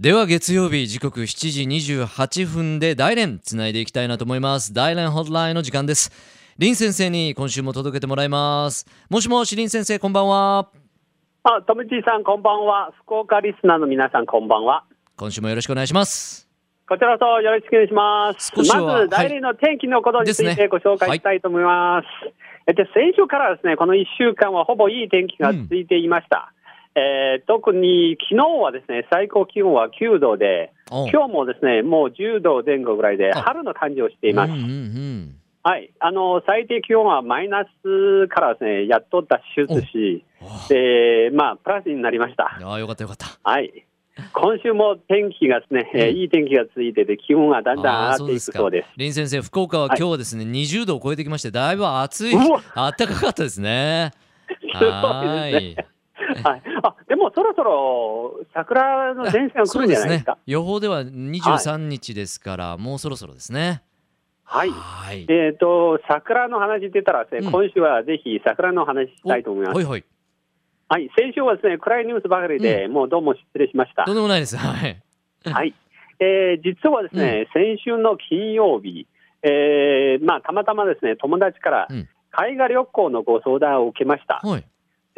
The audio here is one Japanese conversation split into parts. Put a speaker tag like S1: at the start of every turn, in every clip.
S1: では月曜日時刻7時28分で大連つないでいきたいなと思います大連ホットラインの時間です林先生に今週も届けてもらいますもしもし林先生こんばんは
S2: あ、とむちさんこんばんは。福岡リスナーの皆さんこんばんは。
S1: 今週もよろしくお願いします
S2: こちらこそよろしくお願いします。まず、大連の天気のことについてご紹介したいと思います。えで先週からですね、この1週間はほぼいい天気が続いていました。えー特に昨日はですね、最高気温は9度で、今日もですね、もう10度前後ぐらいで、
S1: あ。
S2: 春の感じをしています。
S1: うんうんうん
S2: はい。あの、最低気温はマイナスからですね、やっと脱出し、
S1: お
S2: で、まあ、プラスになりました。
S1: ああよかったよかった。
S2: はい。今週も天気がですね、えー
S1: うん。
S2: いい天気が続いてて、気温がだんだん上がっていくそうです。
S1: 林先生福岡は今日はですね、20度を超えてきましてだいぶ暑い、
S2: うわ。
S1: あったかかったですね。
S2: すごい
S1: は
S2: ですねはい。あ、でもそろそろ桜の前線が来るんじゃないですか？
S1: 予報では23日ですから、もうそろそろですね
S2: はい。
S1: はい
S2: えっ、と、桜の話出たらですね、
S1: うん
S2: 今週はぜひ桜の話したいと思います。はい。先週はですね、暗いニュースばかりで、もうどうも失礼しました
S1: とん。でもないですはい
S2: はい。えー実はですね、先週の金曜日、えーまあ、たまたまですね、友達から
S1: うん
S2: 海外旅行のご相談を受けました。
S1: はい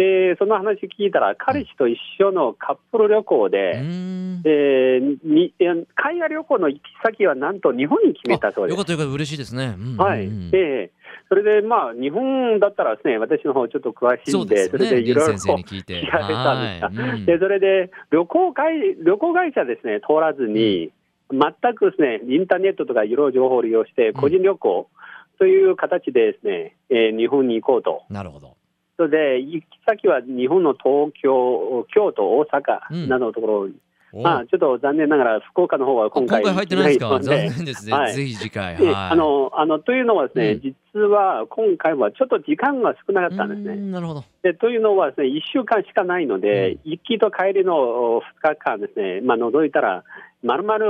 S2: で、その話聞いたら、彼氏と一緒のカップル旅行
S1: う
S2: で、
S1: ーん。
S2: えーにえー海外旅行の行き先はなんと日本に決めたそうです。
S1: よか。ったよかった。嬉しいですね、うん。
S2: はい。で、それでまあ、日本だったらですね、私の方ちょっと詳しいんで、それでいろいろ
S1: 林先生に聞いて。
S2: 聞かれたんですが。で、それで旅行会、旅行会社ですね、通らずに、全くですね、インターネットとかいろいろ情報を利用して、個人旅行という形でですね、えー日本に行こうと。
S1: なるほど
S2: それで、行き先は日本の東京、京都、大阪などのところに、
S1: お。
S2: まあ、ちょっと残念ながら福岡の方は
S1: あ今
S2: 今回
S1: 回入ってないですか？残念ですね、
S2: はい。
S1: ぜひ次回。
S2: で
S1: はい。
S2: あのあのというのはですね、
S1: うん。
S2: 実は今回はちょっと時間が少なかったんですね。
S1: んなるほど。
S2: でというのはですね、1週間しかないので、行きと帰りの2日間ですね、まあ、除いたら、まるまる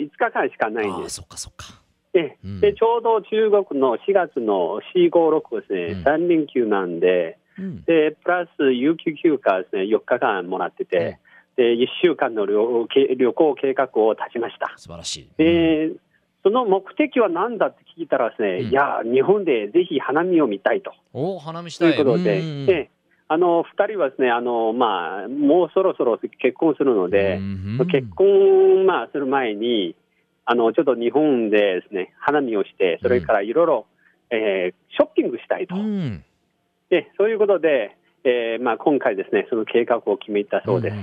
S2: 5日間しかないん
S1: ああ
S2: です。
S1: そっかそっか。
S2: で
S1: う
S2: ちょうど中国の4月の4、5、6ですね、
S1: うん。
S2: 3連休なんで、
S1: うん。
S2: でプラス有給休暇ですね、4日間もらってて、で1週間の旅け旅行計画を立ちました。
S1: 素晴らしい。
S2: で、その目的は何だって聞いたらですね、
S1: うん。
S2: いや、日本でぜひ花見を見たいと。
S1: お花見し
S2: と
S1: たい。う
S2: いことで、
S1: ん。
S2: であの2人はですねあの、まあ、もうそろそろ結婚するので、
S1: うん。
S2: 結婚、まあ、する前にあの、ちょっと日本でですね花見をして、それからいろいろ、えーショッピングしたいと、
S1: うん
S2: でそういうことで、えーまあ、今回、ですねその計画を決めたそうです。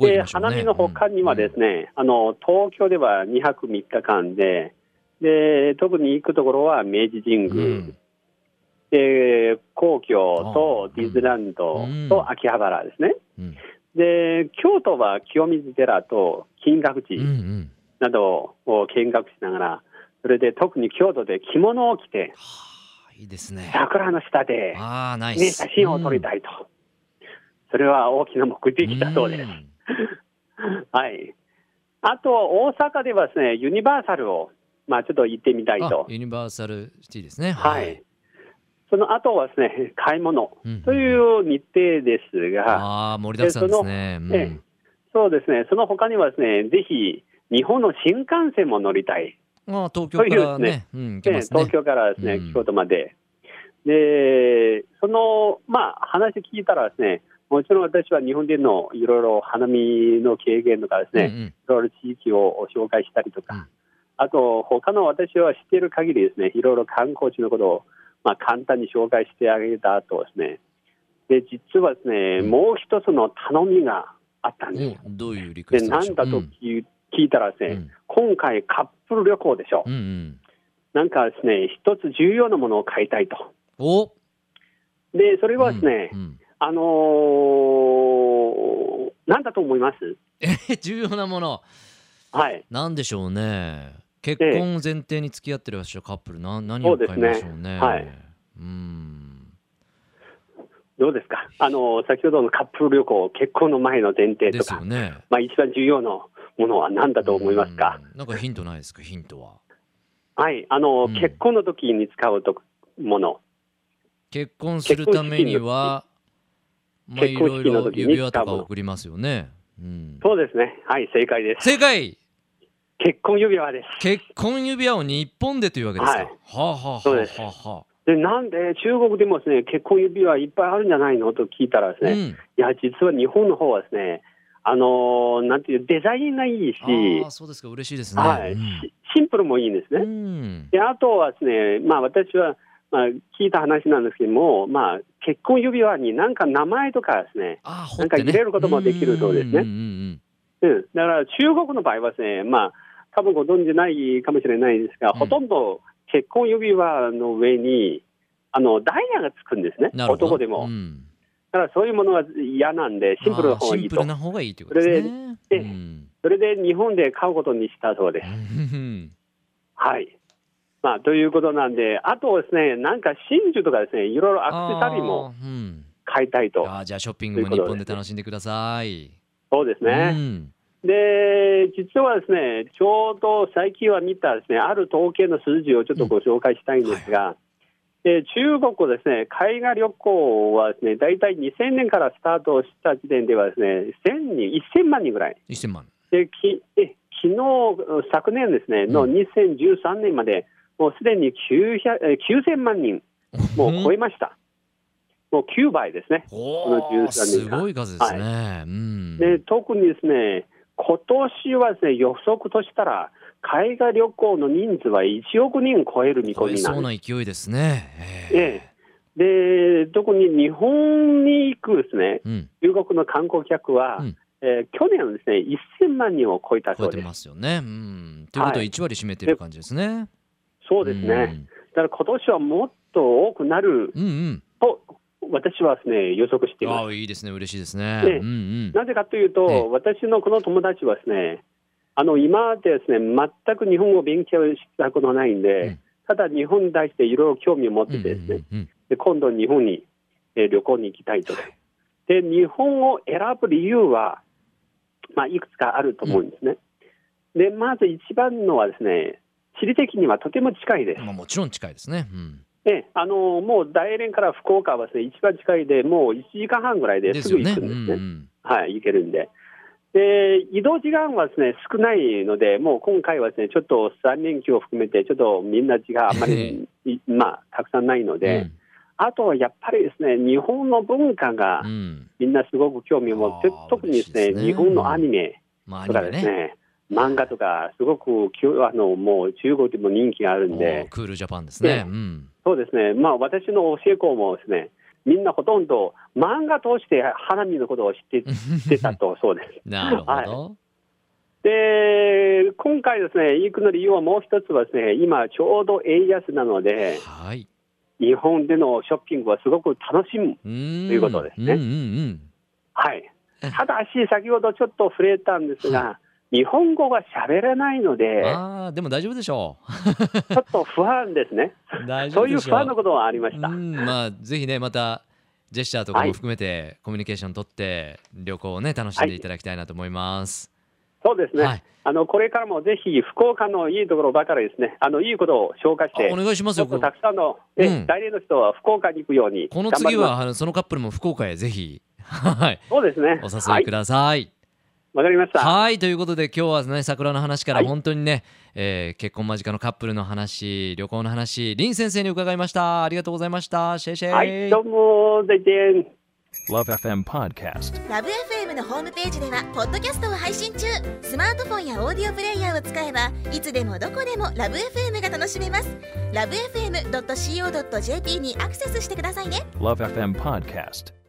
S2: で花見の他にはですね、あの東京では2泊3日間でで、特に行くところは明治神
S1: うん。
S2: 宮、で皇居
S1: あ
S2: と
S1: ー
S2: ディズニーランド
S1: うん。
S2: と秋葉原ですね。
S1: うん。
S2: で京都は清水寺と金閣
S1: うんう
S2: 寺
S1: ん。
S2: などを見学しながら、それで特に京都で着物を着て、
S1: はあいいですね。
S2: 桜の下で、
S1: ああナイ
S2: ね、
S1: ス
S2: 写真を撮りたいと、それは大きな目的だそうです。
S1: ん。
S2: はい。あと、大阪ではですね、ユニバーサルを、まあ、ちょっと行ってみたい
S1: あ
S2: と。
S1: ユニバーサルシティですね。
S2: はい。その後はですね、買い物
S1: うん
S2: という日程ですが、
S1: ああ盛りだくさんですね。うん。
S2: ええ。そうですね、その他にはですね、ぜひ、日本の新幹線も乗りたい。
S1: ああ東京からね。うんね。
S2: 東京からですね、
S1: うん。
S2: 京都まで。で、その、まあ、話聞いたらですね、もちろん私は日本でのいろいろ花見の経験とかですね、
S1: うんうん。
S2: いろいろ地域を紹介したりとか、
S1: うん。
S2: あと、他の私は知っている限りですね、いろいろ観光地のことを、まあ、簡単に紹介してあげた後ですね、で、実はですね、
S1: うん。
S2: もう一つの頼みがあったんですよ。
S1: おどういうリクエ
S2: で、
S1: ストでしょう。
S2: なんだと
S1: うん。
S2: 聞い聞いたらですね、
S1: うん。
S2: 今回カップル旅行でしょ。
S1: うんうん。
S2: なんかですね、一つ重要なものを買いたいと。
S1: お。
S2: で、それはですね、
S1: うんうん。
S2: あのーなんだと思います？
S1: え重要なもの。
S2: はい。
S1: なんでしょうね。結婚を前提に付き合ってる人カップル。な何を買いましょうね。
S2: はい。
S1: うん。
S2: どうですか？あのー先ほどのカップル旅行、結婚の前の前提
S1: で
S2: とか、
S1: すよね。
S2: まあ、一番重要なものは何だと思いますか、
S1: うんなんかヒントないですか？ヒントは
S2: はい。あのー
S1: うん
S2: 結婚の時に使うともの。
S1: 結婚するためにはまあい
S2: 結婚
S1: ろいろ指輪とか送りますよねうん、
S2: そうですね。はい、正解です。
S1: 正解
S2: 結婚指輪です。
S1: 結婚指輪を日本でというわけですか？
S2: はい
S1: はあはあはあ
S2: そうですで、なんで中国でもですね、結婚指輪いっぱいあるんじゃないの？と聞いたらです
S1: あ。
S2: ね、い
S1: うん。
S2: や、実は日本の方はですね、あのーなんていう、デザインがいいし、
S1: ああそうですか嬉しいですね。
S2: はい、しシンプルもいいんです
S1: う
S2: ね。
S1: ん。
S2: で、あとはですね、まあ私は、まあ聞いた話なんですけども、まあ結婚指輪になんか名前とかですね、
S1: ああ
S2: なんか入れることもできるそうですね
S1: んん
S2: うん、だから中国の場合はですね、まあ多分ご存じないかもしれないですが、
S1: うん
S2: ほとんど結婚指輪の上に、あのダイヤがつくんですね。男でも。
S1: うん
S2: だからそういうものは嫌なんで、シンプルな方がいいと
S1: シンプル。な方がいいということですね。
S2: それで
S1: うん
S2: それで日本で買うことにしたそうです。
S1: うん
S2: はい。まあ、ということなんで、あとですね、なんか真珠とかですね、いろいろアクセサリーも買いたいと。
S1: あーじゃあショッピングも日本で楽しんでください。
S2: そうです
S1: う
S2: ね。
S1: ん
S2: で、実はですね、ちょうど最近は見たですね、ある統計の数字をちょっとご紹介したいんですが、で中国ですね、海外旅行はですね、大体2000年からスタートした時点ではですね、1000人、1000万人ぐらい。
S1: 1000万。
S2: で、きえ昨日、昨年ですね、の
S1: うん
S2: 2013年まで、もうすでに900え9000万人、もう超えました。もう9倍ですね。
S1: お
S2: この13
S1: ーす
S2: 年間
S1: ごい数ですね。うん
S2: で特にですね、今年はですね、予測としたら、海外旅行の人数は1億人超える見
S1: 超え
S2: 込みなんで
S1: そうな勢いですね。
S2: す。ええで特に日本に行くですね、
S1: うん、
S2: 中国の観光客は、
S1: うん
S2: えー去年はですね、1000万人を超えた
S1: 超えて
S2: そうです。
S1: ますよね。うん、ということは
S2: はい
S1: 1割占めてる感じですね。
S2: そうですね。だから今年はもっと多くなる
S1: うん。うんうん。
S2: と、私はですね、予測しています。
S1: ああ、いいですね。嬉しいですね。
S2: ね
S1: うんうん。
S2: なぜかというと、
S1: ええ
S2: 私のこの友達はですね、あの今までですね、全く日本語を勉強したことないんで、
S1: うん
S2: ただ日本に対していろいろ興味を持っ
S1: うんうん
S2: ててですね、
S1: うん
S2: で今度日本に、えー旅行に行きたいと。で、日本を選ぶ理由は、まあ、いくつかあると思うんですね。で、まず一番のはですね、地理的にはとても近いです。
S1: まあ、もちろん近いですね。うん。
S2: えあのもう大連から福岡はですね、一番近いで、もう1時間半ぐらいですぐ
S1: ですよね。
S2: 行くんですね。
S1: うんうん。
S2: はい、行けるんで。で、移動時間はですね、少ないので、もう今回はですね、ちょっと3連休を含めて、ちょっとみんな時間あんまり、いまあ、たくさんないので、あとはやっぱりですね、日本の文化が
S1: うん。うん。
S2: みんなすごく興味を持って、
S1: あー
S2: 特にですね
S1: ね
S2: 日本のアニメとか。ですね、漫画とか、すごくあのもう中国でも人気があるんで、
S1: クールジャパンですね。
S2: ね
S1: うん。
S2: そうですね、まあ、私の教え子もですね、みんなほとんど漫画通して花見のことを知ってたと、そうです。
S1: なるほ
S2: はい
S1: ど。
S2: で、今回ですね、行くの理由はもう一つはですね、今ちょうど円安なので、
S1: はい。
S2: 日本でのショッピングはすごく楽しむ。
S1: とい
S2: うことですね
S1: うんうん
S2: はい。ただし、先ほどちょっと触れたんですが、日本語が喋れないの
S1: うん。
S2: で、
S1: ああ、でも大丈夫でしょ
S2: ちょっと不安ですね。
S1: う。大丈
S2: そういう不安のことはありました。
S1: うん、まあ、ぜひね、また、ジェスチャーとかも含めて、コミュニケーション取って、旅行をね、楽しんでいただきたいなと思います。
S2: そうですね。
S1: はい
S2: あの、これからもぜひ、福岡のいいところばかりですね、あの、いいことを紹介して
S1: あお、願いしますよ。
S2: た
S1: こ
S2: くさんの、ね
S1: うん
S2: 代理の人は福岡に行くように
S1: この。次は、あのそのカップルも福岡へぜひ、はい、
S2: そうですね。
S1: お
S2: はい
S1: 誘いく。ださい。
S2: わかりました。
S1: はい、ということで今日はね桜の話から
S2: はい
S1: 本当にね、えー結婚間近のカップルの話旅行の話林先生に伺いましたありがとうございましたシェイシェイ、
S2: はい、どうも、再见。
S3: Love FM Podcast.
S4: ラブ f m のホームページではポッドキャストを配信中スマートフォンやオーディオプレイヤーを使えばいつでもどこでもラブ f m が楽しめますラブ FM.co.jp にアクセスしてくださいね
S3: Love FM Podcast.